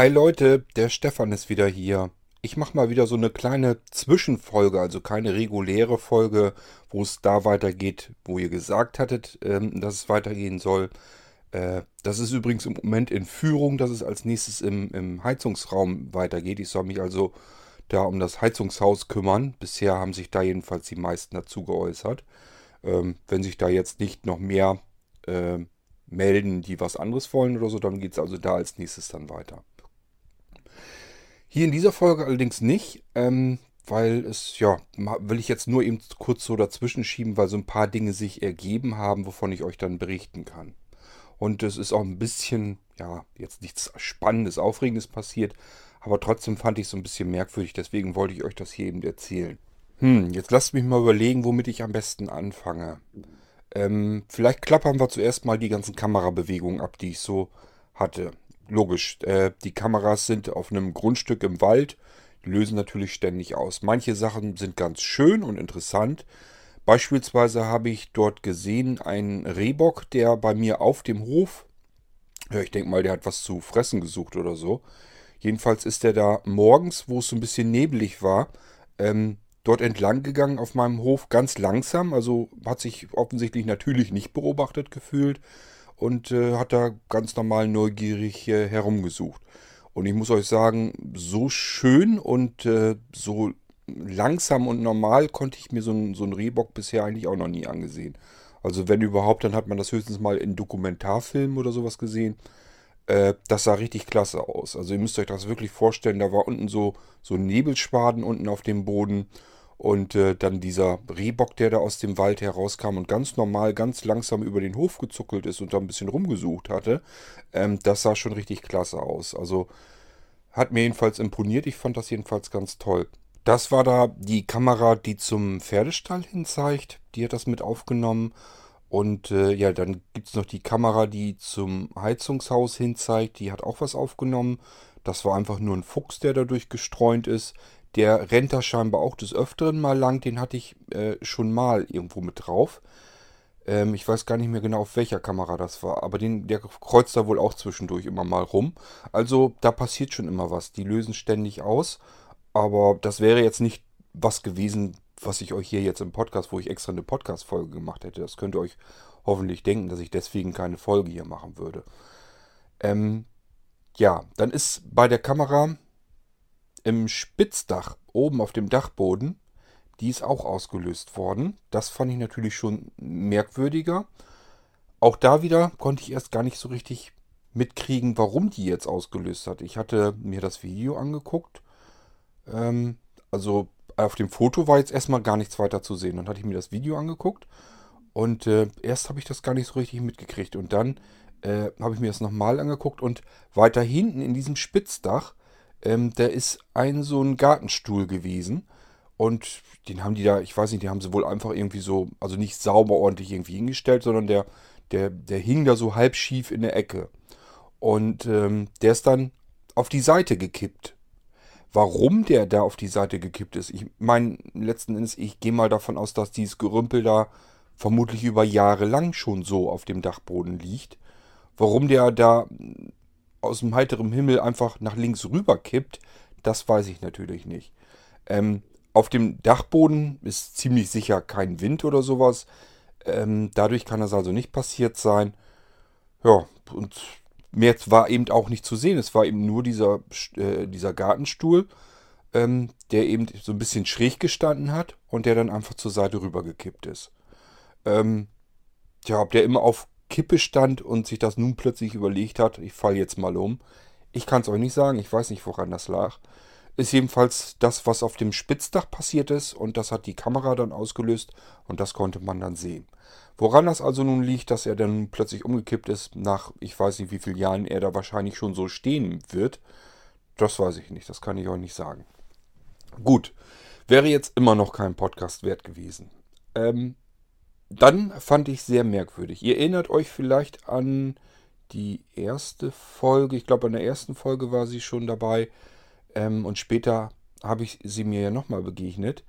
Hi Leute, der Stefan ist wieder hier. Ich mache mal wieder so eine kleine Zwischenfolge, also keine reguläre Folge, wo es da weitergeht, wo ihr gesagt hattet, ähm, dass es weitergehen soll. Äh, das ist übrigens im Moment in Führung, dass es als nächstes im, im Heizungsraum weitergeht. Ich soll mich also da um das Heizungshaus kümmern. Bisher haben sich da jedenfalls die meisten dazu geäußert. Ähm, wenn sich da jetzt nicht noch mehr äh, melden, die was anderes wollen oder so, dann geht es also da als nächstes dann weiter. Hier in dieser Folge allerdings nicht, ähm, weil es, ja, will ich jetzt nur eben kurz so dazwischen schieben, weil so ein paar Dinge sich ergeben haben, wovon ich euch dann berichten kann. Und es ist auch ein bisschen, ja, jetzt nichts Spannendes, Aufregendes passiert, aber trotzdem fand ich es so ein bisschen merkwürdig, deswegen wollte ich euch das hier eben erzählen. Hm, jetzt lasst mich mal überlegen, womit ich am besten anfange. Ähm, vielleicht klappern wir zuerst mal die ganzen Kamerabewegungen ab, die ich so hatte logisch, äh, die Kameras sind auf einem Grundstück im Wald, die lösen natürlich ständig aus. Manche Sachen sind ganz schön und interessant. Beispielsweise habe ich dort gesehen einen Rehbock, der bei mir auf dem Hof, ja, ich denke mal, der hat was zu fressen gesucht oder so. Jedenfalls ist der da morgens, wo es so ein bisschen nebelig war, ähm, dort entlang gegangen auf meinem Hof, ganz langsam. Also hat sich offensichtlich natürlich nicht beobachtet gefühlt und äh, hat da ganz normal neugierig äh, herumgesucht. Und ich muss euch sagen, so schön und äh, so langsam und normal konnte ich mir so einen Rehbock bisher eigentlich auch noch nie angesehen. Also wenn überhaupt, dann hat man das höchstens mal in Dokumentarfilmen oder sowas gesehen. Äh, das sah richtig klasse aus. Also ihr müsst euch das wirklich vorstellen, da war unten so, so Nebelschwaden unten auf dem Boden und äh, dann dieser Rehbock, der da aus dem Wald herauskam und ganz normal, ganz langsam über den Hof gezuckelt ist und da ein bisschen rumgesucht hatte, ähm, das sah schon richtig klasse aus. Also hat mir jedenfalls imponiert. Ich fand das jedenfalls ganz toll. Das war da die Kamera, die zum Pferdestall hin zeigt. Die hat das mit aufgenommen. Und äh, ja, dann gibt es noch die Kamera, die zum Heizungshaus hin zeigt. Die hat auch was aufgenommen. Das war einfach nur ein Fuchs, der dadurch gestreunt ist. Der rennt da scheinbar auch des Öfteren mal lang. Den hatte ich äh, schon mal irgendwo mit drauf. Ähm, ich weiß gar nicht mehr genau, auf welcher Kamera das war. Aber den, der kreuzt da wohl auch zwischendurch immer mal rum. Also da passiert schon immer was. Die lösen ständig aus. Aber das wäre jetzt nicht was gewesen, was ich euch hier jetzt im Podcast, wo ich extra eine Podcast-Folge gemacht hätte. Das könnt ihr euch hoffentlich denken, dass ich deswegen keine Folge hier machen würde. Ähm, ja, dann ist bei der Kamera im Spitzdach oben auf dem Dachboden, die ist auch ausgelöst worden. Das fand ich natürlich schon merkwürdiger. Auch da wieder konnte ich erst gar nicht so richtig mitkriegen, warum die jetzt ausgelöst hat. Ich hatte mir das Video angeguckt. Ähm, also auf dem Foto war jetzt erstmal gar nichts weiter zu sehen. Dann hatte ich mir das Video angeguckt und äh, erst habe ich das gar nicht so richtig mitgekriegt. Und dann äh, habe ich mir das nochmal angeguckt und weiter hinten in diesem Spitzdach ähm, da ist ein so ein Gartenstuhl gewesen. Und den haben die da, ich weiß nicht, die haben sie wohl einfach irgendwie so, also nicht sauber ordentlich irgendwie hingestellt, sondern der, der, der hing da so halb schief in der Ecke. Und ähm, der ist dann auf die Seite gekippt. Warum der da auf die Seite gekippt ist, ich meine, letzten Endes, ich gehe mal davon aus, dass dieses Gerümpel da vermutlich über Jahre lang schon so auf dem Dachboden liegt. Warum der da aus dem heiteren Himmel einfach nach links rüber kippt, das weiß ich natürlich nicht. Ähm, auf dem Dachboden ist ziemlich sicher kein Wind oder sowas. Ähm, dadurch kann das also nicht passiert sein. Ja, und mehr war eben auch nicht zu sehen. Es war eben nur dieser, äh, dieser Gartenstuhl, ähm, der eben so ein bisschen schräg gestanden hat und der dann einfach zur Seite rübergekippt ist. Ähm, ja, ob der immer auf Kippe stand und sich das nun plötzlich überlegt hat, ich falle jetzt mal um. Ich kann es euch nicht sagen, ich weiß nicht, woran das lag. Ist jedenfalls das, was auf dem Spitzdach passiert ist und das hat die Kamera dann ausgelöst und das konnte man dann sehen. Woran das also nun liegt, dass er dann plötzlich umgekippt ist, nach ich weiß nicht wie vielen Jahren er da wahrscheinlich schon so stehen wird, das weiß ich nicht, das kann ich euch nicht sagen. Gut, Wäre jetzt immer noch kein Podcast wert gewesen. Ähm, dann fand ich sehr merkwürdig. Ihr erinnert euch vielleicht an die erste Folge. Ich glaube, in der ersten Folge war sie schon dabei. Ähm, und später habe ich sie mir ja nochmal begegnet.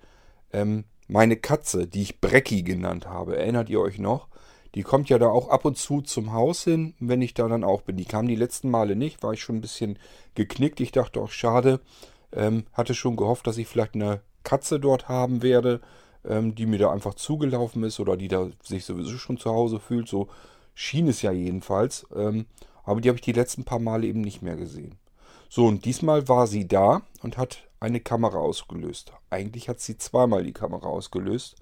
Ähm, meine Katze, die ich Brecki genannt habe, erinnert ihr euch noch? Die kommt ja da auch ab und zu zum Haus hin, wenn ich da dann auch bin. Die kam die letzten Male nicht, war ich schon ein bisschen geknickt. Ich dachte auch, schade. Ähm, hatte schon gehofft, dass ich vielleicht eine Katze dort haben werde, ähm, die mir da einfach zugelaufen ist oder die da sich sowieso schon zu Hause fühlt. So schien es ja jedenfalls. Ähm, aber die habe ich die letzten paar Male eben nicht mehr gesehen. So, und diesmal war sie da und hat eine Kamera ausgelöst. Eigentlich hat sie zweimal die Kamera ausgelöst.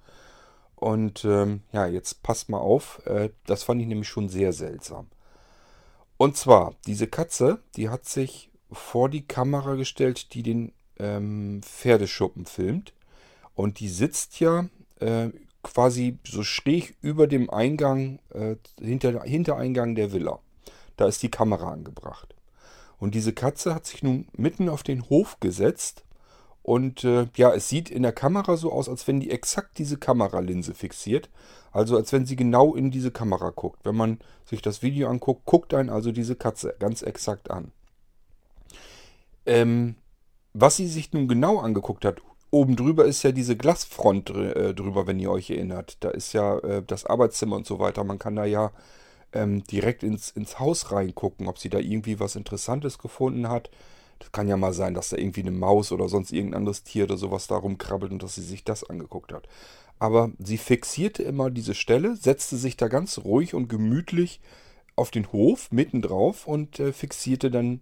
Und ähm, ja, jetzt passt mal auf, äh, das fand ich nämlich schon sehr seltsam. Und zwar, diese Katze, die hat sich vor die Kamera gestellt, die den ähm, Pferdeschuppen filmt. Und die sitzt ja äh, quasi so schräg über dem Eingang, äh, hinter, Hintereingang der Villa. Da ist die Kamera angebracht. Und diese Katze hat sich nun mitten auf den Hof gesetzt und äh, ja, es sieht in der Kamera so aus, als wenn die exakt diese Kameralinse fixiert. Also als wenn sie genau in diese Kamera guckt. Wenn man sich das Video anguckt, guckt einen also diese Katze ganz exakt an. Ähm, was sie sich nun genau angeguckt hat, oben drüber ist ja diese Glasfront äh, drüber, wenn ihr euch erinnert. Da ist ja äh, das Arbeitszimmer und so weiter. Man kann da ja ähm, direkt ins, ins Haus reingucken, ob sie da irgendwie was Interessantes gefunden hat. Das kann ja mal sein, dass da irgendwie eine Maus oder sonst irgendein anderes Tier oder sowas da rumkrabbelt und dass sie sich das angeguckt hat. Aber sie fixierte immer diese Stelle, setzte sich da ganz ruhig und gemütlich auf den Hof mittendrauf und äh, fixierte dann,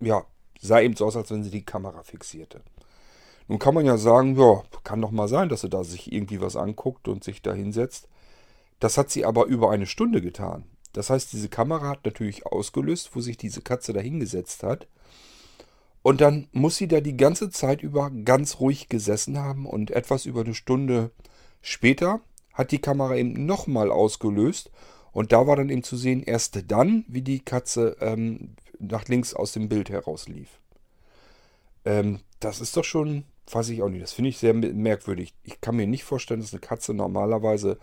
ja, sah eben so aus, als wenn sie die Kamera fixierte. Nun kann man ja sagen, ja, kann doch mal sein, dass sie da sich irgendwie was anguckt und sich da hinsetzt. Das hat sie aber über eine Stunde getan. Das heißt, diese Kamera hat natürlich ausgelöst, wo sich diese Katze da hingesetzt hat. Und dann muss sie da die ganze Zeit über ganz ruhig gesessen haben und etwas über eine Stunde später hat die Kamera eben nochmal ausgelöst und da war dann eben zu sehen, erst dann, wie die Katze ähm, nach links aus dem Bild herauslief. Ähm, das ist doch schon, weiß ich auch nicht, das finde ich sehr merkwürdig. Ich kann mir nicht vorstellen, dass eine Katze normalerweise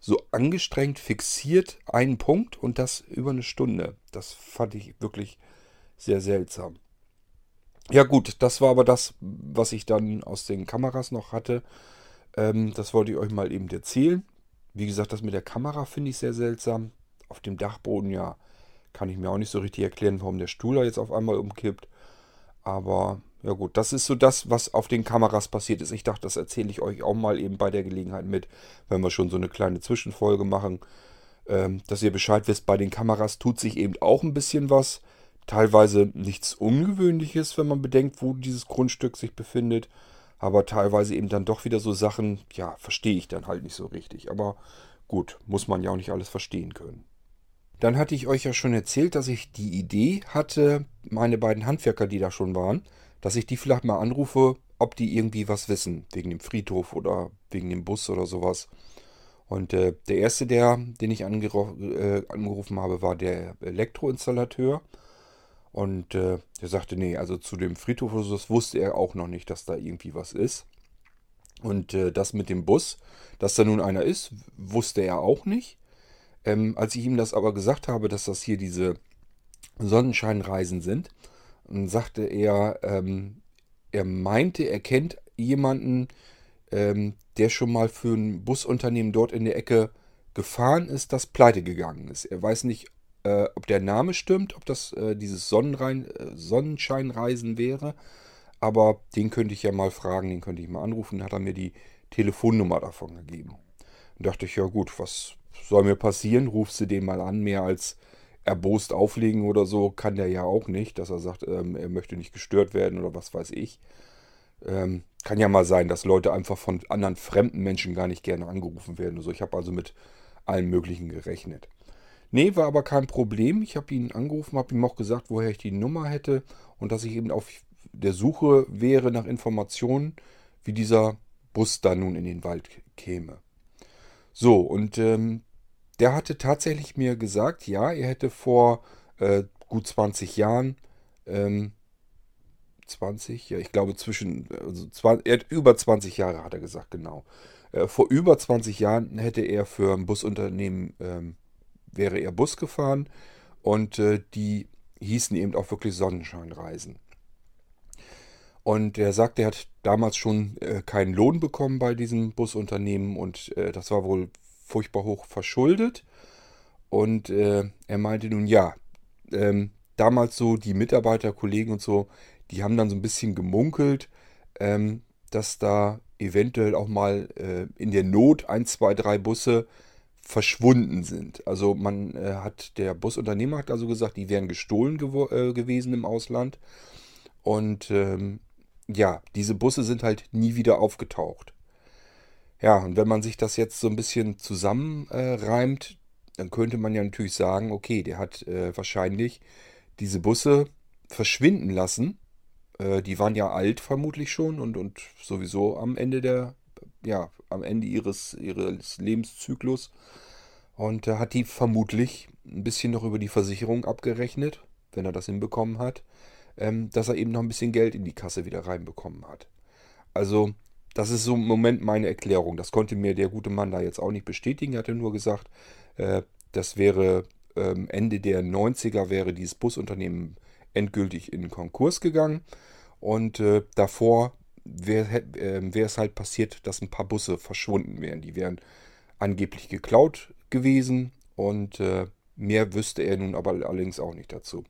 so angestrengt fixiert einen Punkt und das über eine Stunde. Das fand ich wirklich sehr seltsam. Ja gut, das war aber das, was ich dann aus den Kameras noch hatte. Ähm, das wollte ich euch mal eben erzählen. Wie gesagt, das mit der Kamera finde ich sehr seltsam. Auf dem Dachboden ja kann ich mir auch nicht so richtig erklären, warum der Stuhl da jetzt auf einmal umkippt. Aber ja gut, das ist so das, was auf den Kameras passiert ist. Ich dachte, das erzähle ich euch auch mal eben bei der Gelegenheit mit, wenn wir schon so eine kleine Zwischenfolge machen. Ähm, dass ihr Bescheid wisst, bei den Kameras tut sich eben auch ein bisschen was. Teilweise nichts Ungewöhnliches, wenn man bedenkt, wo dieses Grundstück sich befindet. Aber teilweise eben dann doch wieder so Sachen, ja, verstehe ich dann halt nicht so richtig. Aber gut, muss man ja auch nicht alles verstehen können. Dann hatte ich euch ja schon erzählt, dass ich die Idee hatte, meine beiden Handwerker, die da schon waren, dass ich die vielleicht mal anrufe, ob die irgendwie was wissen, wegen dem Friedhof oder wegen dem Bus oder sowas. Und äh, der erste, der, den ich äh, angerufen habe, war der Elektroinstallateur. Und äh, der sagte, nee, also zu dem Friedhof oder so, das wusste er auch noch nicht, dass da irgendwie was ist. Und äh, das mit dem Bus, dass da nun einer ist, wusste er auch nicht. Ähm, als ich ihm das aber gesagt habe, dass das hier diese Sonnenscheinreisen sind, sagte er, ähm, er meinte, er kennt jemanden, ähm, der schon mal für ein Busunternehmen dort in der Ecke gefahren ist, das pleite gegangen ist. Er weiß nicht, äh, ob der Name stimmt, ob das äh, dieses Sonnenrein, äh, Sonnenscheinreisen wäre. Aber den könnte ich ja mal fragen, den könnte ich mal anrufen. Hat er mir die Telefonnummer davon gegeben. Und dachte ich, ja gut, was soll mir passieren? Rufst du den mal an, mehr als erbost auflegen oder so, kann der ja auch nicht, dass er sagt, ähm, er möchte nicht gestört werden oder was weiß ich. Ähm, kann ja mal sein, dass Leute einfach von anderen fremden Menschen gar nicht gerne angerufen werden. Also ich habe also mit allen möglichen gerechnet. Nee, war aber kein Problem. Ich habe ihn angerufen, habe ihm auch gesagt, woher ich die Nummer hätte und dass ich eben auf der Suche wäre nach Informationen, wie dieser Bus da nun in den Wald käme. So, und ähm, der hatte tatsächlich mir gesagt, ja, er hätte vor äh, gut 20 Jahren ähm, 20, ja, ich glaube zwischen, also 20, er hat über 20 Jahre hat er gesagt, genau. Äh, vor über 20 Jahren hätte er für ein Busunternehmen, ähm, wäre er Bus gefahren und äh, die hießen eben auch wirklich Sonnenscheinreisen. Und er sagt, er hat damals schon äh, keinen Lohn bekommen bei diesem Busunternehmen und äh, das war wohl furchtbar hoch verschuldet. Und äh, er meinte nun ja, ähm, damals so die Mitarbeiter, Kollegen und so, die haben dann so ein bisschen gemunkelt, ähm, dass da eventuell auch mal äh, in der Not ein, zwei, drei Busse verschwunden sind. Also man äh, hat, der Busunternehmer hat also gesagt, die wären gestohlen gew äh, gewesen im Ausland. Und ähm, ja, diese Busse sind halt nie wieder aufgetaucht. Ja, und wenn man sich das jetzt so ein bisschen zusammenreimt, dann könnte man ja natürlich sagen, okay, der hat äh, wahrscheinlich diese Busse verschwinden lassen. Äh, die waren ja alt vermutlich schon und, und sowieso am Ende der, ja, am Ende ihres, ihres Lebenszyklus. Und er hat die vermutlich ein bisschen noch über die Versicherung abgerechnet, wenn er das hinbekommen hat, ähm, dass er eben noch ein bisschen Geld in die Kasse wieder reinbekommen hat. Also, das ist so im Moment meine Erklärung. Das konnte mir der gute Mann da jetzt auch nicht bestätigen. Er hatte nur gesagt, äh, das wäre ähm, Ende der 90er wäre dieses Busunternehmen endgültig in Konkurs gegangen. Und äh, davor wäre äh, es halt passiert, dass ein paar Busse verschwunden wären. Die wären angeblich geklaut gewesen und äh, mehr wüsste er nun aber allerdings auch nicht dazu.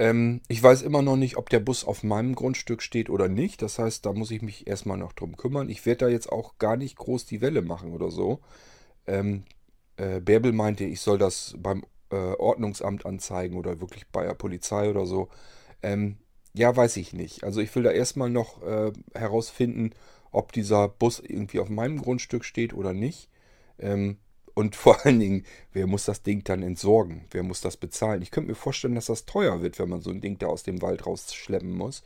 Ähm, ich weiß immer noch nicht, ob der Bus auf meinem Grundstück steht oder nicht. Das heißt, da muss ich mich erstmal noch drum kümmern. Ich werde da jetzt auch gar nicht groß die Welle machen oder so. Ähm, äh, Bärbel meinte, ich soll das beim äh, Ordnungsamt anzeigen oder wirklich bei der Polizei oder so. Ähm, ja, weiß ich nicht. Also ich will da erstmal noch äh, herausfinden, ob dieser Bus irgendwie auf meinem Grundstück steht oder nicht. Ähm, und vor allen Dingen, wer muss das Ding dann entsorgen? Wer muss das bezahlen? Ich könnte mir vorstellen, dass das teuer wird, wenn man so ein Ding da aus dem Wald rausschleppen muss.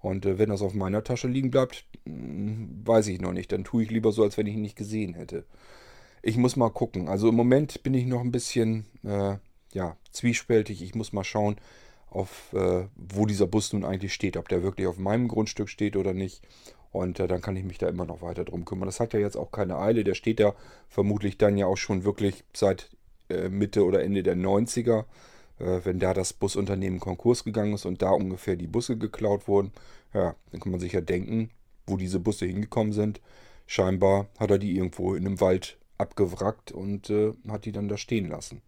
Und äh, wenn das auf meiner Tasche liegen bleibt, mh, hm, weiß ich noch nicht. Dann tue ich lieber so, als wenn ich ihn nicht gesehen hätte. Ich muss mal gucken. Also im Moment bin ich noch ein bisschen äh, ja, zwiespältig. Ich muss mal schauen, auf äh, wo dieser Bus nun eigentlich steht. Ob der wirklich auf meinem Grundstück steht oder nicht. Und äh, dann kann ich mich da immer noch weiter drum kümmern. Das hat ja jetzt auch keine Eile. Der steht ja vermutlich dann ja auch schon wirklich seit äh, Mitte oder Ende der 90er. Äh, wenn da das Busunternehmen Konkurs gegangen ist und da ungefähr die Busse geklaut wurden. Ja, dann kann man sich ja denken, wo diese Busse hingekommen sind. Scheinbar hat er die irgendwo in einem Wald abgewrackt und äh, hat die dann da stehen lassen.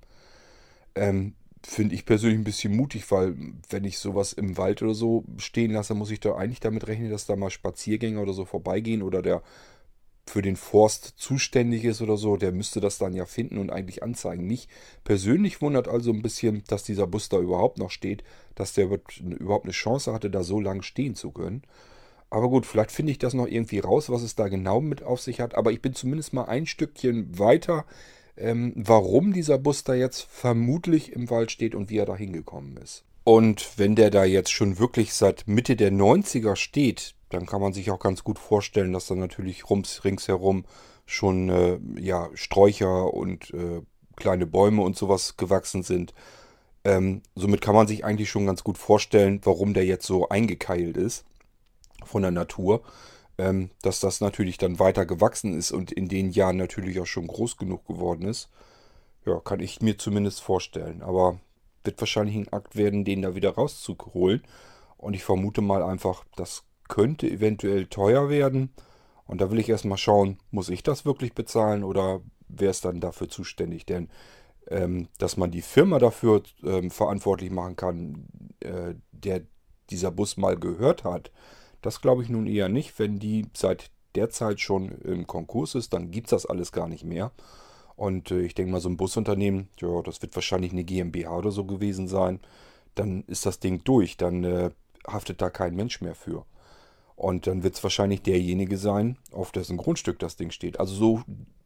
Ähm, Finde ich persönlich ein bisschen mutig, weil wenn ich sowas im Wald oder so stehen lasse, muss ich da eigentlich damit rechnen, dass da mal Spaziergänger oder so vorbeigehen oder der für den Forst zuständig ist oder so, der müsste das dann ja finden und eigentlich anzeigen. Mich persönlich wundert also ein bisschen, dass dieser Bus da überhaupt noch steht, dass der überhaupt eine Chance hatte, da so lange stehen zu können. Aber gut, vielleicht finde ich das noch irgendwie raus, was es da genau mit auf sich hat. Aber ich bin zumindest mal ein Stückchen weiter, ähm, warum dieser Bus da jetzt vermutlich im Wald steht und wie er da hingekommen ist. Und wenn der da jetzt schon wirklich seit Mitte der 90er steht, dann kann man sich auch ganz gut vorstellen, dass da natürlich rums, ringsherum schon äh, ja, Sträucher und äh, kleine Bäume und sowas gewachsen sind. Ähm, somit kann man sich eigentlich schon ganz gut vorstellen, warum der jetzt so eingekeilt ist von der Natur, ähm, dass das natürlich dann weiter gewachsen ist und in den Jahren natürlich auch schon groß genug geworden ist. Ja, kann ich mir zumindest vorstellen. Aber wird wahrscheinlich ein Akt werden, den da wieder rauszuholen. Und ich vermute mal einfach, das könnte eventuell teuer werden. Und da will ich erstmal schauen, muss ich das wirklich bezahlen oder wer ist dann dafür zuständig? Denn ähm, dass man die Firma dafür ähm, verantwortlich machen kann, äh, der dieser Bus mal gehört hat, das glaube ich nun eher nicht. Wenn die seit der Zeit schon im Konkurs ist, dann gibt es das alles gar nicht mehr. Und äh, ich denke mal, so ein Busunternehmen, ja, das wird wahrscheinlich eine GmbH oder so gewesen sein. Dann ist das Ding durch. Dann äh, haftet da kein Mensch mehr für. Und dann wird es wahrscheinlich derjenige sein, auf dessen Grundstück das Ding steht. Also so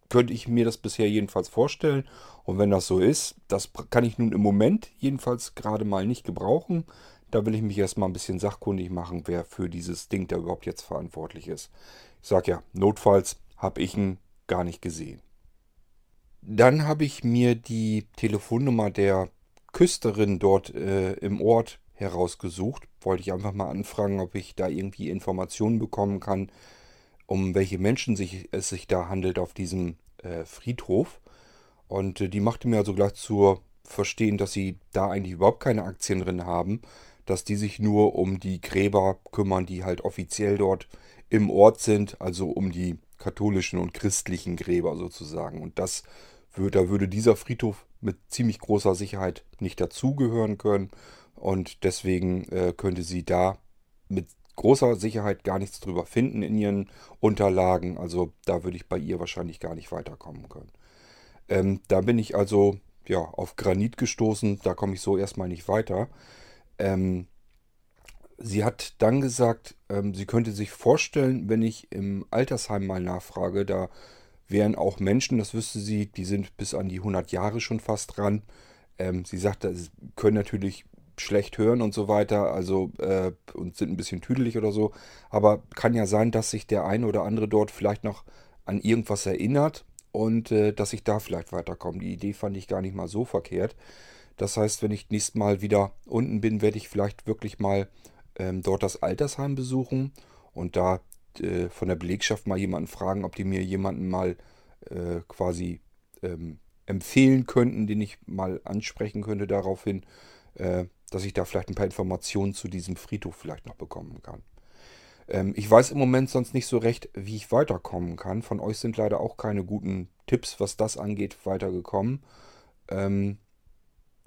könnte ich mir das bisher jedenfalls vorstellen. Und wenn das so ist, das kann ich nun im Moment jedenfalls gerade mal nicht gebrauchen. Da will ich mich erstmal ein bisschen sachkundig machen, wer für dieses Ding da überhaupt jetzt verantwortlich ist. Ich sage ja, notfalls habe ich ihn gar nicht gesehen. Dann habe ich mir die Telefonnummer der Küsterin dort äh, im Ort herausgesucht. Wollte ich einfach mal anfragen, ob ich da irgendwie Informationen bekommen kann, um welche Menschen sich, es sich da handelt auf diesem äh, Friedhof. Und äh, die machte mir also gleich zu verstehen, dass sie da eigentlich überhaupt keine Aktien drin haben, dass die sich nur um die Gräber kümmern, die halt offiziell dort im Ort sind, also um die katholischen und christlichen Gräber sozusagen. Und das würde, da würde dieser Friedhof mit ziemlich großer Sicherheit nicht dazugehören können. Und deswegen äh, könnte sie da mit großer Sicherheit gar nichts drüber finden in ihren Unterlagen. Also da würde ich bei ihr wahrscheinlich gar nicht weiterkommen können. Ähm, da bin ich also ja, auf Granit gestoßen. Da komme ich so erstmal nicht weiter. Ähm, sie hat dann gesagt, ähm, sie könnte sich vorstellen, wenn ich im Altersheim mal nachfrage, da wären auch Menschen, das wüsste sie, die sind bis an die 100 Jahre schon fast dran. Ähm, sie sagt, sie können natürlich schlecht hören und so weiter, also äh, und sind ein bisschen tüdelig oder so. Aber kann ja sein, dass sich der eine oder andere dort vielleicht noch an irgendwas erinnert und äh, dass ich da vielleicht weiterkomme. Die Idee fand ich gar nicht mal so verkehrt. Das heißt, wenn ich nächstes Mal wieder unten bin, werde ich vielleicht wirklich mal ähm, dort das Altersheim besuchen und da äh, von der Belegschaft mal jemanden fragen, ob die mir jemanden mal äh, quasi ähm, empfehlen könnten, den ich mal ansprechen könnte daraufhin, äh, dass ich da vielleicht ein paar Informationen zu diesem Friedhof vielleicht noch bekommen kann. Ähm, ich weiß im Moment sonst nicht so recht, wie ich weiterkommen kann. Von euch sind leider auch keine guten Tipps, was das angeht, weitergekommen. Ähm,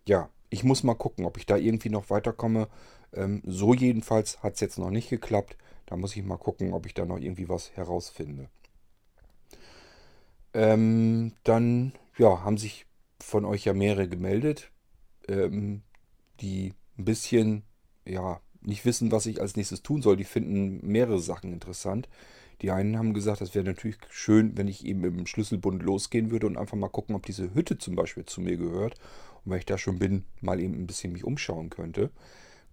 ja, ich muss mal gucken, ob ich da irgendwie noch weiterkomme. Ähm, so jedenfalls hat es jetzt noch nicht geklappt. Da muss ich mal gucken, ob ich da noch irgendwie was herausfinde. Ähm, dann ja, haben sich von euch ja mehrere gemeldet. Ähm, die ein bisschen, ja, nicht wissen, was ich als nächstes tun soll. Die finden mehrere Sachen interessant. Die einen haben gesagt, das wäre natürlich schön, wenn ich eben im Schlüsselbund losgehen würde und einfach mal gucken, ob diese Hütte zum Beispiel zu mir gehört. Und wenn ich da schon bin, mal eben ein bisschen mich umschauen könnte.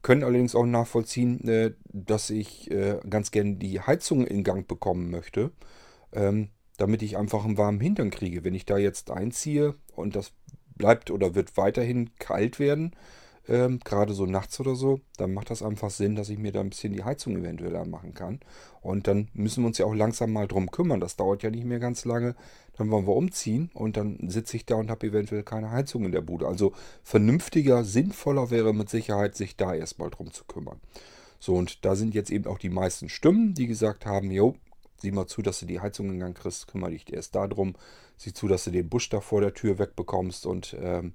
Können allerdings auch nachvollziehen, äh, dass ich äh, ganz gerne die Heizung in Gang bekommen möchte, ähm, damit ich einfach einen warmen Hintern kriege. Wenn ich da jetzt einziehe und das bleibt oder wird weiterhin kalt werden, ähm, gerade so nachts oder so, dann macht das einfach Sinn, dass ich mir da ein bisschen die Heizung eventuell anmachen kann. Und dann müssen wir uns ja auch langsam mal drum kümmern. Das dauert ja nicht mehr ganz lange. Dann wollen wir umziehen und dann sitze ich da und habe eventuell keine Heizung in der Bude. Also vernünftiger, sinnvoller wäre mit Sicherheit, sich da erstmal drum zu kümmern. So, und da sind jetzt eben auch die meisten Stimmen, die gesagt haben, jo, sieh mal zu, dass du die Heizung in Gang kriegst, kümmere dich erst darum. Sieh zu, dass du den Busch da vor der Tür wegbekommst und ähm,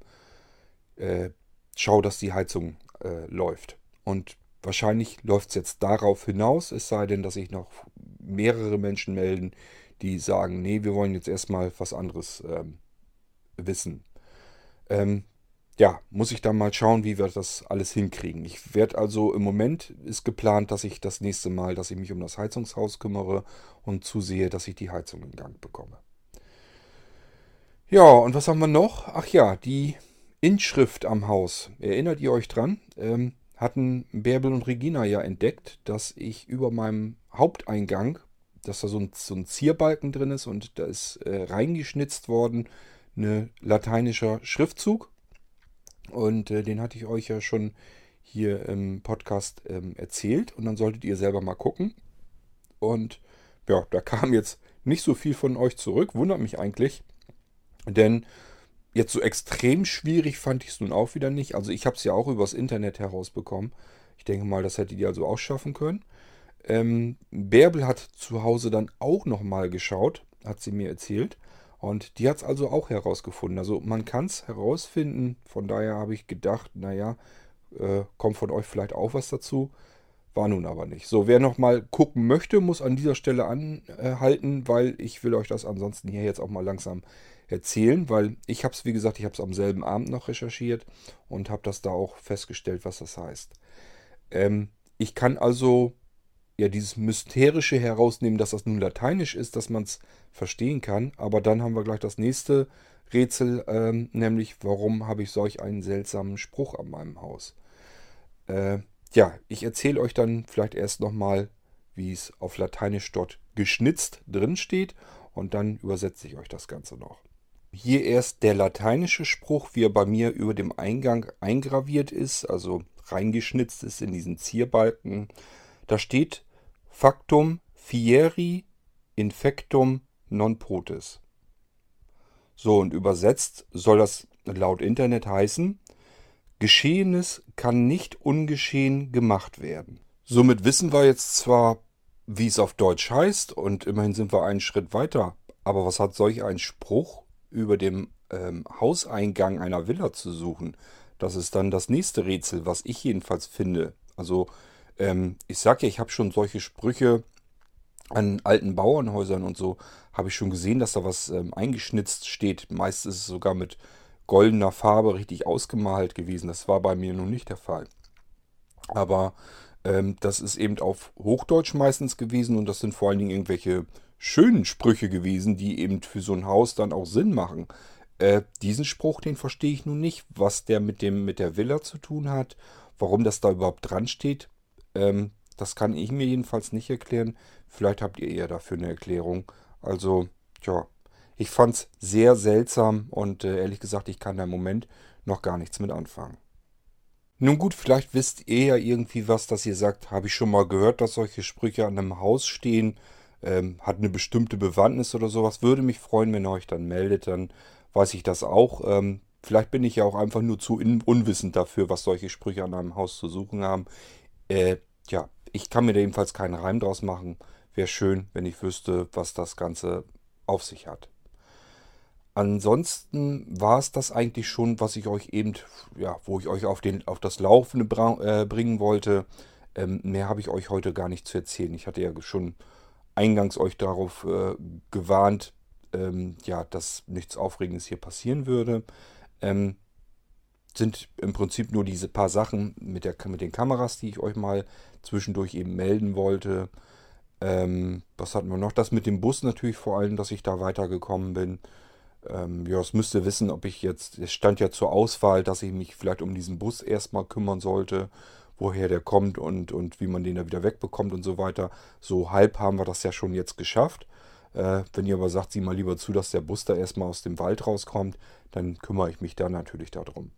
äh, schau, dass die Heizung äh, läuft. Und wahrscheinlich läuft es jetzt darauf hinaus, es sei denn, dass sich noch mehrere Menschen melden, die sagen, nee, wir wollen jetzt erstmal was anderes ähm, wissen. Ähm, ja, muss ich dann mal schauen, wie wir das alles hinkriegen. Ich werde also im Moment ist geplant, dass ich das nächste Mal, dass ich mich um das Heizungshaus kümmere und zusehe, dass ich die Heizung in Gang bekomme. Ja, und was haben wir noch? Ach ja, die Inschrift am Haus. Erinnert ihr euch dran? Ähm, hatten Bärbel und Regina ja entdeckt, dass ich über meinem Haupteingang, dass da so ein, so ein Zierbalken drin ist und da ist äh, reingeschnitzt worden, ein lateinischer Schriftzug. Und äh, den hatte ich euch ja schon hier im Podcast ähm, erzählt. Und dann solltet ihr selber mal gucken. Und ja, da kam jetzt nicht so viel von euch zurück. Wundert mich eigentlich. Denn Jetzt so extrem schwierig fand ich es nun auch wieder nicht. Also ich habe es ja auch übers Internet herausbekommen. Ich denke mal, das hättet ihr also auch schaffen können. Ähm, Bärbel hat zu Hause dann auch nochmal geschaut, hat sie mir erzählt. Und die hat es also auch herausgefunden. Also man kann es herausfinden. Von daher habe ich gedacht, naja, äh, kommt von euch vielleicht auch was dazu. War nun aber nicht. So, wer nochmal gucken möchte, muss an dieser Stelle anhalten, weil ich will euch das ansonsten hier jetzt auch mal langsam erzählen, weil ich habe es, wie gesagt, ich habe es am selben Abend noch recherchiert und habe das da auch festgestellt, was das heißt. Ähm, ich kann also ja dieses Mysterische herausnehmen, dass das nun lateinisch ist, dass man es verstehen kann, aber dann haben wir gleich das nächste Rätsel, ähm, nämlich warum habe ich solch einen seltsamen Spruch an meinem Haus. Äh, ja, ich erzähle euch dann vielleicht erst nochmal, wie es auf Lateinisch dort geschnitzt drin steht und dann übersetze ich euch das Ganze noch. Hier erst der lateinische Spruch, wie er bei mir über dem Eingang eingraviert ist, also reingeschnitzt ist in diesen Zierbalken. Da steht Factum fieri infectum non potes. So, und übersetzt soll das laut Internet heißen, Geschehenes kann nicht ungeschehen gemacht werden. Somit wissen wir jetzt zwar, wie es auf Deutsch heißt, und immerhin sind wir einen Schritt weiter, aber was hat solch ein Spruch über dem ähm, Hauseingang einer Villa zu suchen? Das ist dann das nächste Rätsel, was ich jedenfalls finde. Also, ähm, ich sag ja, ich habe schon solche Sprüche an alten Bauernhäusern und so, habe ich schon gesehen, dass da was ähm, eingeschnitzt steht. Meist ist es sogar mit goldener Farbe richtig ausgemalt gewesen. Das war bei mir nun nicht der Fall. Aber ähm, das ist eben auf Hochdeutsch meistens gewesen und das sind vor allen Dingen irgendwelche schönen Sprüche gewesen, die eben für so ein Haus dann auch Sinn machen. Äh, diesen Spruch, den verstehe ich nun nicht, was der mit dem mit der Villa zu tun hat, warum das da überhaupt dran steht. Ähm, das kann ich mir jedenfalls nicht erklären. Vielleicht habt ihr eher dafür eine Erklärung. Also, ja, ich fand es sehr seltsam und äh, ehrlich gesagt, ich kann da im Moment noch gar nichts mit anfangen. Nun gut, vielleicht wisst ihr ja irgendwie was, dass ihr sagt, habe ich schon mal gehört, dass solche Sprüche an einem Haus stehen, ähm, hat eine bestimmte Bewandtnis oder sowas. Würde mich freuen, wenn ihr euch dann meldet, dann weiß ich das auch. Ähm, vielleicht bin ich ja auch einfach nur zu unwissend dafür, was solche Sprüche an einem Haus zu suchen haben. Äh, ja, ich kann mir da jedenfalls keinen Reim draus machen. Wäre schön, wenn ich wüsste, was das Ganze auf sich hat. Ansonsten war es das eigentlich schon, was ich euch eben, ja, wo ich euch auf, den, auf das Laufende äh, bringen wollte. Ähm, mehr habe ich euch heute gar nicht zu erzählen. Ich hatte ja schon eingangs euch darauf äh, gewarnt, ähm, ja, dass nichts Aufregendes hier passieren würde. Ähm, sind im Prinzip nur diese paar Sachen mit, der, mit den Kameras, die ich euch mal zwischendurch eben melden wollte. Ähm, was hatten wir noch? Das mit dem Bus natürlich vor allem, dass ich da weitergekommen bin. Ähm, ja, es müsste wissen, ob ich jetzt, es stand ja zur Auswahl, dass ich mich vielleicht um diesen Bus erstmal kümmern sollte, woher der kommt und, und wie man den da wieder wegbekommt und so weiter. So halb haben wir das ja schon jetzt geschafft. Äh, wenn ihr aber sagt, sieh mal lieber zu, dass der Bus da erstmal aus dem Wald rauskommt, dann kümmere ich mich da natürlich darum.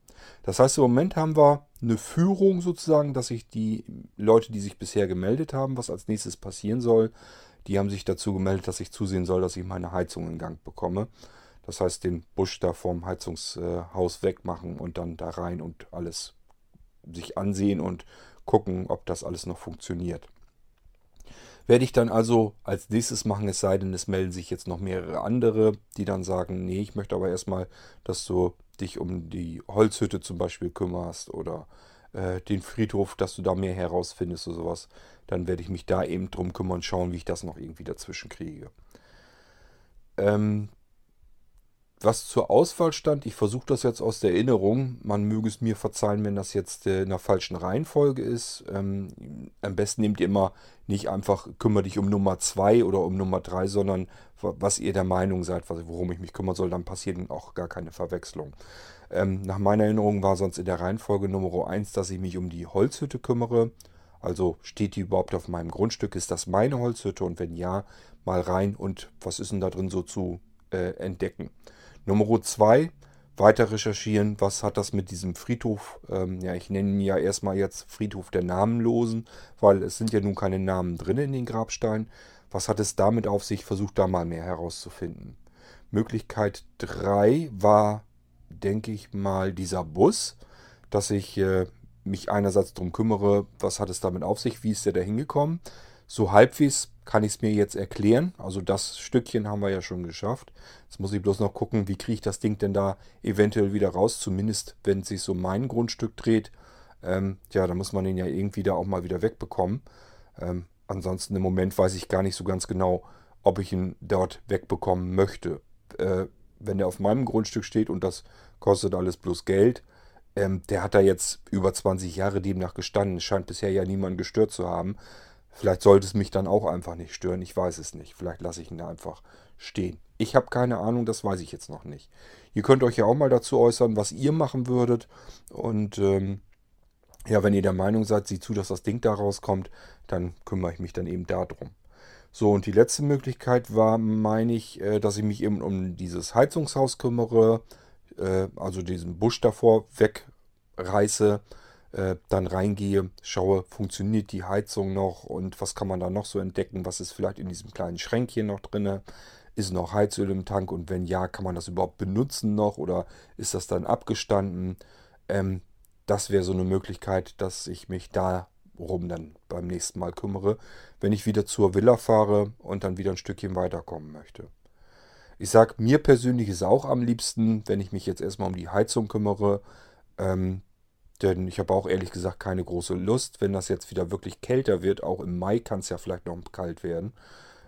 Das heißt, im Moment haben wir eine Führung sozusagen, dass sich die Leute, die sich bisher gemeldet haben, was als nächstes passieren soll, die haben sich dazu gemeldet, dass ich zusehen soll, dass ich meine Heizung in Gang bekomme. Das heißt, den Busch da vom Heizungshaus wegmachen und dann da rein und alles sich ansehen und gucken, ob das alles noch funktioniert. Werde ich dann also als nächstes machen, es sei denn, es melden sich jetzt noch mehrere andere, die dann sagen, nee, ich möchte aber erstmal, dass du dich um die Holzhütte zum Beispiel kümmerst oder äh, den Friedhof, dass du da mehr herausfindest oder sowas. Dann werde ich mich da eben drum kümmern und schauen, wie ich das noch irgendwie dazwischen kriege. Ähm, was zur Auswahl stand, ich versuche das jetzt aus der Erinnerung. Man möge es mir verzeihen, wenn das jetzt äh, in der falschen Reihenfolge ist. Ähm, am besten nehmt ihr immer nicht einfach, kümmere dich um Nummer 2 oder um Nummer 3, sondern was ihr der Meinung seid, worum ich mich kümmern soll, dann passiert auch gar keine Verwechslung. Ähm, nach meiner Erinnerung war sonst in der Reihenfolge Nummer 1, dass ich mich um die Holzhütte kümmere. Also steht die überhaupt auf meinem Grundstück? Ist das meine Holzhütte? Und wenn ja, mal rein und was ist denn da drin so zu äh, entdecken? Nummer zwei, weiter recherchieren, was hat das mit diesem Friedhof, ähm, ja, ich nenne ihn ja erstmal jetzt Friedhof der Namenlosen, weil es sind ja nun keine Namen drin in den Grabsteinen. Was hat es damit auf sich? Versucht da mal mehr herauszufinden. Möglichkeit 3 war, denke ich mal, dieser Bus, dass ich äh, mich einerseits darum kümmere, was hat es damit auf sich, wie ist der da hingekommen. So halbwegs kann ich es mir jetzt erklären. Also das Stückchen haben wir ja schon geschafft. Jetzt muss ich bloß noch gucken, wie kriege ich das Ding denn da eventuell wieder raus. Zumindest wenn es sich so mein Grundstück dreht. Ähm, ja, da muss man den ja irgendwie da auch mal wieder wegbekommen. Ähm, ansonsten im Moment weiß ich gar nicht so ganz genau, ob ich ihn dort wegbekommen möchte. Äh, wenn der auf meinem Grundstück steht und das kostet alles bloß Geld, ähm, der hat da jetzt über 20 Jahre demnach gestanden. Es scheint bisher ja niemand gestört zu haben. Vielleicht sollte es mich dann auch einfach nicht stören. Ich weiß es nicht. Vielleicht lasse ich ihn da einfach stehen. Ich habe keine Ahnung, das weiß ich jetzt noch nicht. Ihr könnt euch ja auch mal dazu äußern, was ihr machen würdet. Und ähm, ja, wenn ihr der Meinung seid, sieh zu, dass das Ding da rauskommt, dann kümmere ich mich dann eben darum. So, und die letzte Möglichkeit war, meine ich, äh, dass ich mich eben um dieses Heizungshaus kümmere, äh, also diesen Busch davor wegreiße, äh, dann reingehe, schaue, funktioniert die Heizung noch und was kann man da noch so entdecken, was ist vielleicht in diesem kleinen Schränkchen noch drin, ist noch Heizöl im Tank und wenn ja, kann man das überhaupt benutzen noch oder ist das dann abgestanden? Ähm, das wäre so eine Möglichkeit, dass ich mich darum dann beim nächsten Mal kümmere, wenn ich wieder zur Villa fahre und dann wieder ein Stückchen weiterkommen möchte. Ich sage, mir persönlich ist auch am liebsten, wenn ich mich jetzt erstmal um die Heizung kümmere, ähm, denn ich habe auch ehrlich gesagt keine große Lust, wenn das jetzt wieder wirklich kälter wird, auch im Mai kann es ja vielleicht noch kalt werden,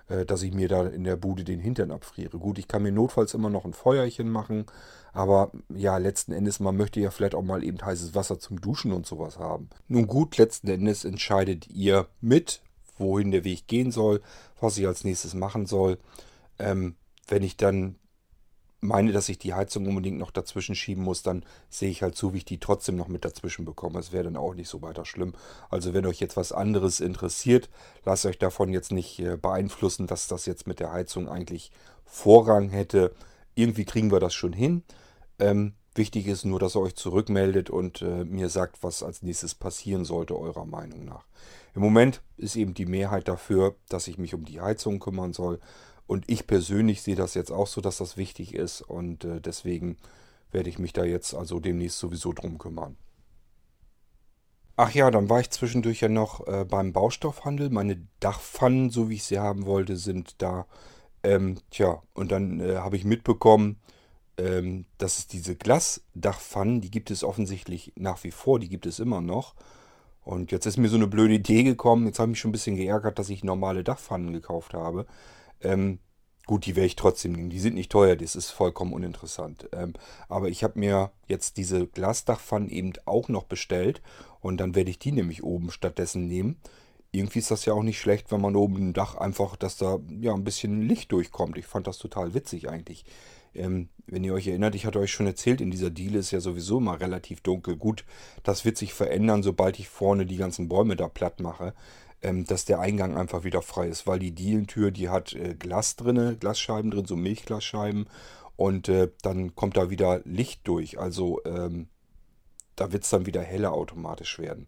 äh, dass ich mir da in der Bude den Hintern abfriere. Gut, ich kann mir notfalls immer noch ein Feuerchen machen, aber ja, letzten Endes, man möchte ja vielleicht auch mal eben heißes Wasser zum Duschen und sowas haben. Nun gut, letzten Endes entscheidet ihr mit, wohin der Weg gehen soll, was ich als nächstes machen soll. Ähm, wenn ich dann meine, dass ich die Heizung unbedingt noch dazwischen schieben muss, dann sehe ich halt zu, wie ich die trotzdem noch mit dazwischen bekomme. Es wäre dann auch nicht so weiter schlimm. Also wenn euch jetzt was anderes interessiert, lasst euch davon jetzt nicht äh, beeinflussen, dass das jetzt mit der Heizung eigentlich Vorrang hätte. Irgendwie kriegen wir das schon hin. Ähm, wichtig ist nur, dass ihr euch zurückmeldet und äh, mir sagt, was als nächstes passieren sollte, eurer Meinung nach. Im Moment ist eben die Mehrheit dafür, dass ich mich um die Heizung kümmern soll. Und ich persönlich sehe das jetzt auch so, dass das wichtig ist und äh, deswegen werde ich mich da jetzt also demnächst sowieso drum kümmern. Ach ja, dann war ich zwischendurch ja noch äh, beim Baustoffhandel. Meine Dachpfannen, so wie ich sie haben wollte, sind da. Ähm, tja, und dann äh, habe ich mitbekommen, ähm, dass es diese Glasdachpfannen, die gibt es offensichtlich nach wie vor, die gibt es immer noch. Und jetzt ist mir so eine blöde Idee gekommen. Jetzt habe ich mich schon ein bisschen geärgert, dass ich normale Dachpfannen gekauft habe. Ähm, gut, die werde ich trotzdem nehmen. Die sind nicht teuer, das ist vollkommen uninteressant. Ähm, aber ich habe mir jetzt diese Glasdachpfannen eben auch noch bestellt und dann werde ich die nämlich oben stattdessen nehmen. Irgendwie ist das ja auch nicht schlecht, wenn man oben im Dach einfach, dass da ja ein bisschen Licht durchkommt. Ich fand das total witzig eigentlich. Ähm, wenn ihr euch erinnert, ich hatte euch schon erzählt, in dieser Diele ist ja sowieso mal relativ dunkel. Gut, das wird sich verändern, sobald ich vorne die ganzen Bäume da platt mache dass der Eingang einfach wieder frei ist, weil die Dielentür, die hat äh, Glas drin, Glasscheiben drin, so Milchglasscheiben und äh, dann kommt da wieder Licht durch, also ähm, da wird es dann wieder heller automatisch werden.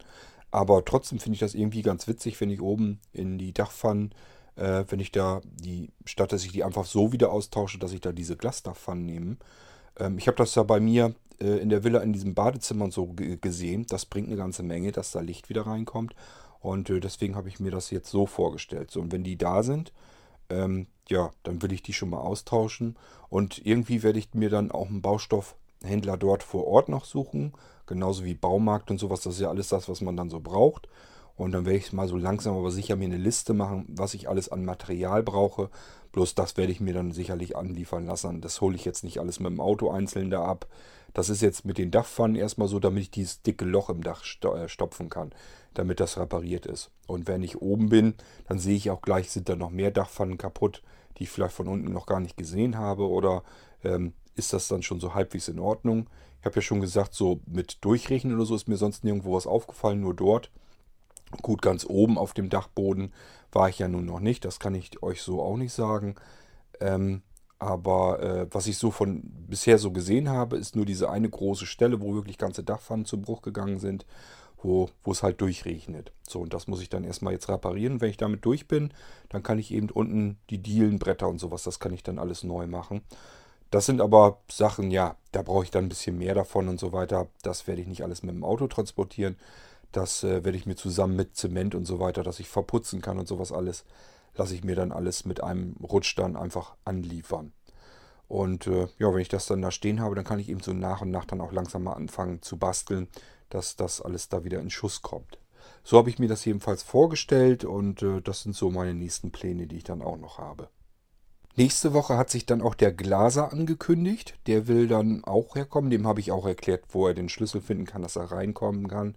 Aber trotzdem finde ich das irgendwie ganz witzig, wenn ich oben in die Dachpfannen, äh, wenn ich da die, statt dass ich die einfach so wieder austausche, dass ich da diese Glasdachpfannen nehme. Ähm, ich habe das ja bei mir äh, in der Villa in diesem Badezimmer so gesehen. Das bringt eine ganze Menge, dass da Licht wieder reinkommt. Und äh, deswegen habe ich mir das jetzt so vorgestellt. So, und wenn die da sind, ähm, ja, dann will ich die schon mal austauschen. Und irgendwie werde ich mir dann auch einen Baustoffhändler dort vor Ort noch suchen. Genauso wie Baumarkt und sowas. Das ist ja alles das, was man dann so braucht. Und dann werde ich mal so langsam aber sicher mir eine Liste machen, was ich alles an Material brauche. Bloß das werde ich mir dann sicherlich anliefern lassen. Das hole ich jetzt nicht alles mit dem Auto einzeln da ab. Das ist jetzt mit den Dachpfannen erstmal so, damit ich dieses dicke Loch im Dach äh, stopfen kann damit das repariert ist. Und wenn ich oben bin, dann sehe ich auch gleich, sind da noch mehr Dachpfannen kaputt, die ich vielleicht von unten noch gar nicht gesehen habe oder ähm, ist das dann schon so halbwegs in Ordnung. Ich habe ja schon gesagt, so mit Durchrechnen oder so ist mir sonst nirgendwo was aufgefallen, nur dort. Gut, ganz oben auf dem Dachboden war ich ja nun noch nicht, das kann ich euch so auch nicht sagen. Ähm, aber äh, was ich so von bisher so gesehen habe, ist nur diese eine große Stelle, wo wirklich ganze Dachpfannen zu Bruch gegangen sind wo, wo es halt durchregnet. So, und das muss ich dann erstmal jetzt reparieren. Wenn ich damit durch bin, dann kann ich eben unten die Dielen, Bretter und sowas, das kann ich dann alles neu machen. Das sind aber Sachen, ja, da brauche ich dann ein bisschen mehr davon und so weiter. Das werde ich nicht alles mit dem Auto transportieren. Das äh, werde ich mir zusammen mit Zement und so weiter, dass ich verputzen kann und sowas alles, lasse ich mir dann alles mit einem Rutsch dann einfach anliefern. Und äh, ja, wenn ich das dann da stehen habe, dann kann ich eben so nach und nach dann auch langsam mal anfangen zu basteln, dass das alles da wieder in Schuss kommt. So habe ich mir das jedenfalls vorgestellt und äh, das sind so meine nächsten Pläne, die ich dann auch noch habe. Nächste Woche hat sich dann auch der Glaser angekündigt. Der will dann auch herkommen. Dem habe ich auch erklärt, wo er den Schlüssel finden kann, dass er reinkommen kann.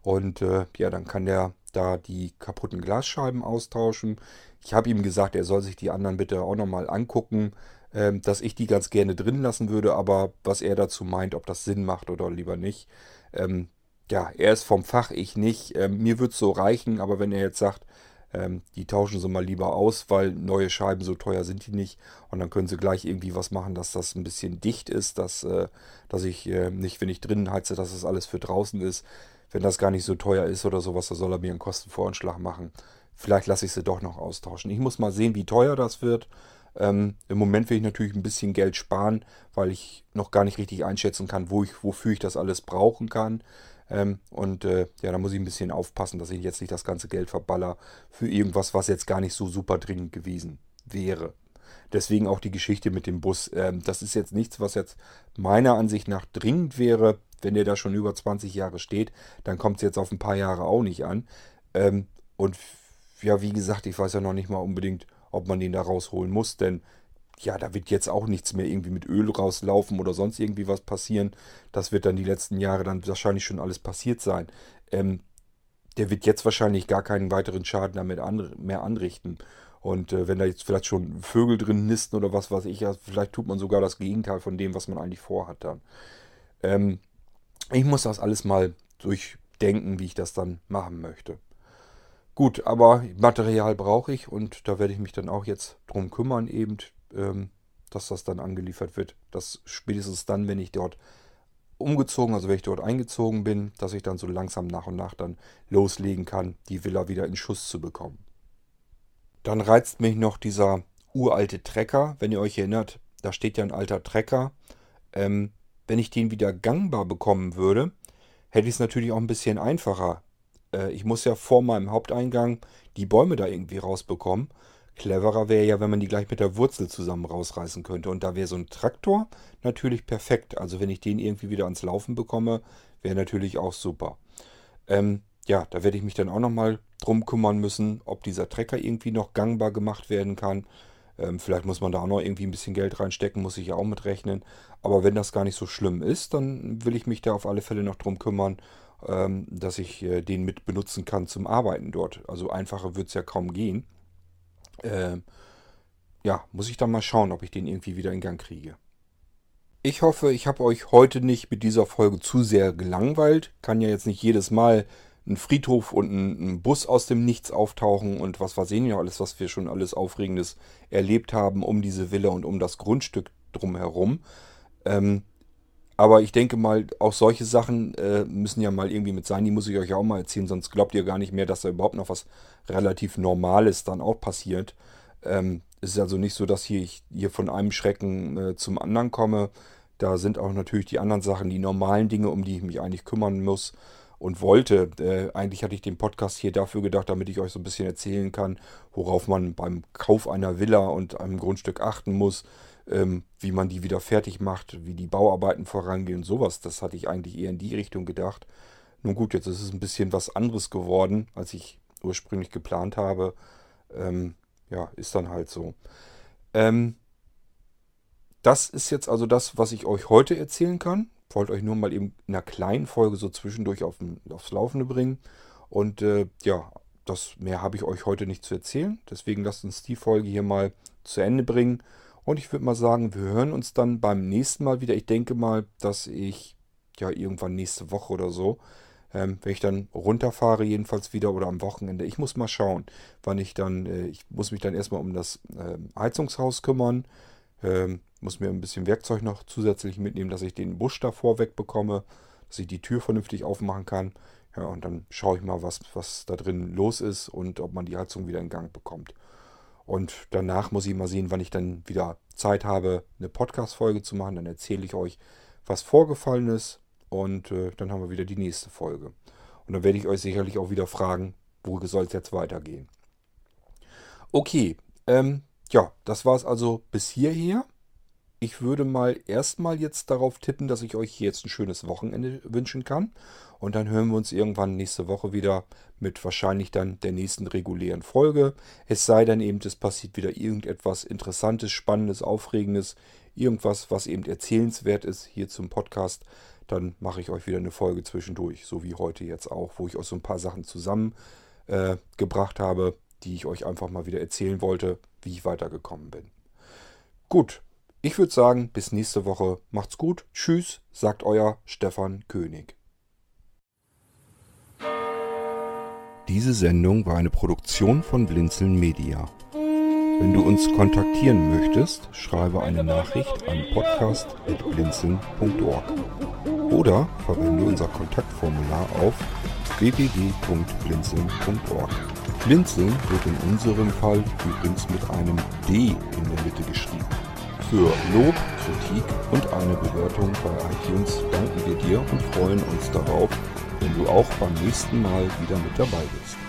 Und äh, ja, dann kann der da die kaputten Glasscheiben austauschen. Ich habe ihm gesagt, er soll sich die anderen bitte auch nochmal angucken, äh, dass ich die ganz gerne drin lassen würde, aber was er dazu meint, ob das Sinn macht oder lieber nicht, ähm, ja, er ist vom Fach, ich nicht. Ähm, mir würde es so reichen, aber wenn er jetzt sagt, Ähm, die tauschen sie mal lieber aus, weil neue Scheiben so teuer sind die nicht. Und dann können sie gleich irgendwie was machen, dass das ein bisschen dicht ist, dass, äh, dass ich äh, nicht, wenn ich drinnen heize, dass das alles für draußen ist. Wenn das gar nicht so teuer ist oder sowas, da soll er mir einen Kostenvoranschlag machen. Vielleicht lasse ich sie doch noch austauschen. Ich muss mal sehen, wie teuer das wird. Ähm, Im Moment will ich natürlich ein bisschen Geld sparen, weil ich noch gar nicht richtig einschätzen kann, wo ich, wofür ich das alles brauchen kann. Ähm, und äh, ja, da muss ich ein bisschen aufpassen, dass ich jetzt nicht das ganze Geld verballer für irgendwas, was jetzt gar nicht so super dringend gewesen wäre. Deswegen auch die Geschichte mit dem Bus. Ähm, das ist jetzt nichts, was jetzt meiner Ansicht nach dringend wäre. Wenn der da schon über 20 Jahre steht, dann kommt es jetzt auf ein paar Jahre auch nicht an. Ähm, und ja, wie gesagt, ich weiß ja noch nicht mal unbedingt, ob man den da rausholen muss, denn ja, da wird jetzt auch nichts mehr irgendwie mit Öl rauslaufen oder sonst irgendwie was passieren. Das wird dann die letzten Jahre dann wahrscheinlich schon alles passiert sein. Ähm, der wird jetzt wahrscheinlich gar keinen weiteren Schaden damit an, mehr anrichten. Und äh, wenn da jetzt vielleicht schon Vögel drin nisten oder was weiß ich, vielleicht tut man sogar das Gegenteil von dem, was man eigentlich vorhat dann. Ähm, ich muss das alles mal durchdenken, wie ich das dann machen möchte. Gut, aber Material brauche ich und da werde ich mich dann auch jetzt drum kümmern, eben, dass das dann angeliefert wird. Das spätestens dann, wenn ich dort umgezogen, also wenn ich dort eingezogen bin, dass ich dann so langsam nach und nach dann loslegen kann, die Villa wieder in Schuss zu bekommen. Dann reizt mich noch dieser uralte Trecker. Wenn ihr euch erinnert, da steht ja ein alter Trecker. Ähm, wenn ich den wieder gangbar bekommen würde, hätte ich es natürlich auch ein bisschen einfacher. Äh, ich muss ja vor meinem Haupteingang die Bäume da irgendwie rausbekommen. Cleverer wäre ja, wenn man die gleich mit der Wurzel zusammen rausreißen könnte. Und da wäre so ein Traktor natürlich perfekt. Also wenn ich den irgendwie wieder ans Laufen bekomme, wäre natürlich auch super. Ähm, ja, da werde ich mich dann auch nochmal drum kümmern müssen, ob dieser Trecker irgendwie noch gangbar gemacht werden kann. Ähm, vielleicht muss man da auch noch irgendwie ein bisschen Geld reinstecken, muss ich ja auch mitrechnen. Aber wenn das gar nicht so schlimm ist, dann will ich mich da auf alle Fälle noch drum kümmern, ähm, dass ich äh, den mit benutzen kann zum Arbeiten dort. Also einfacher wird es ja kaum gehen. Äh, ja, muss ich dann mal schauen, ob ich den irgendwie wieder in Gang kriege. Ich hoffe, ich habe euch heute nicht mit dieser Folge zu sehr gelangweilt. Kann ja jetzt nicht jedes Mal ein Friedhof und ein, ein Bus aus dem Nichts auftauchen und was wir sehen ja alles, was wir schon alles Aufregendes erlebt haben um diese Villa und um das Grundstück drumherum. Ähm, aber ich denke mal, auch solche Sachen äh, müssen ja mal irgendwie mit sein. Die muss ich euch auch mal erzählen, sonst glaubt ihr gar nicht mehr, dass da überhaupt noch was relativ Normales dann auch passiert. Ähm, es ist also nicht so, dass hier ich hier von einem Schrecken äh, zum anderen komme. Da sind auch natürlich die anderen Sachen, die normalen Dinge, um die ich mich eigentlich kümmern muss und wollte. Äh, eigentlich hatte ich den Podcast hier dafür gedacht, damit ich euch so ein bisschen erzählen kann, worauf man beim Kauf einer Villa und einem Grundstück achten muss ähm, wie man die wieder fertig macht, wie die Bauarbeiten vorangehen, sowas. Das hatte ich eigentlich eher in die Richtung gedacht. Nun gut, jetzt ist es ein bisschen was anderes geworden, als ich ursprünglich geplant habe. Ähm, ja, ist dann halt so. Ähm, das ist jetzt also das, was ich euch heute erzählen kann. Ich wollte euch nur mal eben in einer kleinen Folge so zwischendurch auf, aufs Laufende bringen. Und äh, ja, das mehr habe ich euch heute nicht zu erzählen. Deswegen lasst uns die Folge hier mal zu Ende bringen. Und ich würde mal sagen, wir hören uns dann beim nächsten Mal wieder. Ich denke mal, dass ich ja irgendwann nächste Woche oder so, ähm, wenn ich dann runterfahre, jedenfalls wieder oder am Wochenende. Ich muss mal schauen, wann ich dann, äh, ich muss mich dann erstmal um das äh, Heizungshaus kümmern. Ähm, muss mir ein bisschen Werkzeug noch zusätzlich mitnehmen, dass ich den Busch davor wegbekomme, dass ich die Tür vernünftig aufmachen kann. Ja, und dann schaue ich mal, was, was da drin los ist und ob man die Heizung wieder in Gang bekommt. Und danach muss ich mal sehen, wann ich dann wieder Zeit habe, eine Podcast-Folge zu machen. Dann erzähle ich euch, was vorgefallen ist. Und äh, dann haben wir wieder die nächste Folge. Und dann werde ich euch sicherlich auch wieder fragen, wo soll es jetzt weitergehen. Okay, ähm, ja, das war es also bis hierher. Ich würde mal erstmal jetzt darauf tippen, dass ich euch jetzt ein schönes Wochenende wünschen kann. Und dann hören wir uns irgendwann nächste Woche wieder mit wahrscheinlich dann der nächsten regulären Folge. Es sei denn eben, es passiert wieder irgendetwas Interessantes, Spannendes, Aufregendes, irgendwas, was eben erzählenswert ist hier zum Podcast. Dann mache ich euch wieder eine Folge zwischendurch, so wie heute jetzt auch, wo ich euch so ein paar Sachen zusammengebracht äh, habe, die ich euch einfach mal wieder erzählen wollte, wie ich weitergekommen bin. Gut, ich würde sagen, bis nächste Woche. Macht's gut. Tschüss, sagt euer Stefan König. Diese Sendung war eine Produktion von Blinzeln Media. Wenn du uns kontaktieren möchtest, schreibe eine Nachricht an podcast.blinzeln.org oder verwende unser Kontaktformular auf www.blinzeln.org. Blinzeln wird in unserem Fall übrigens mit einem D in der Mitte geschrieben. Für Lob, Kritik und eine Bewertung bei iTunes danken wir dir und freuen uns darauf, wenn du auch beim nächsten Mal wieder mit dabei bist.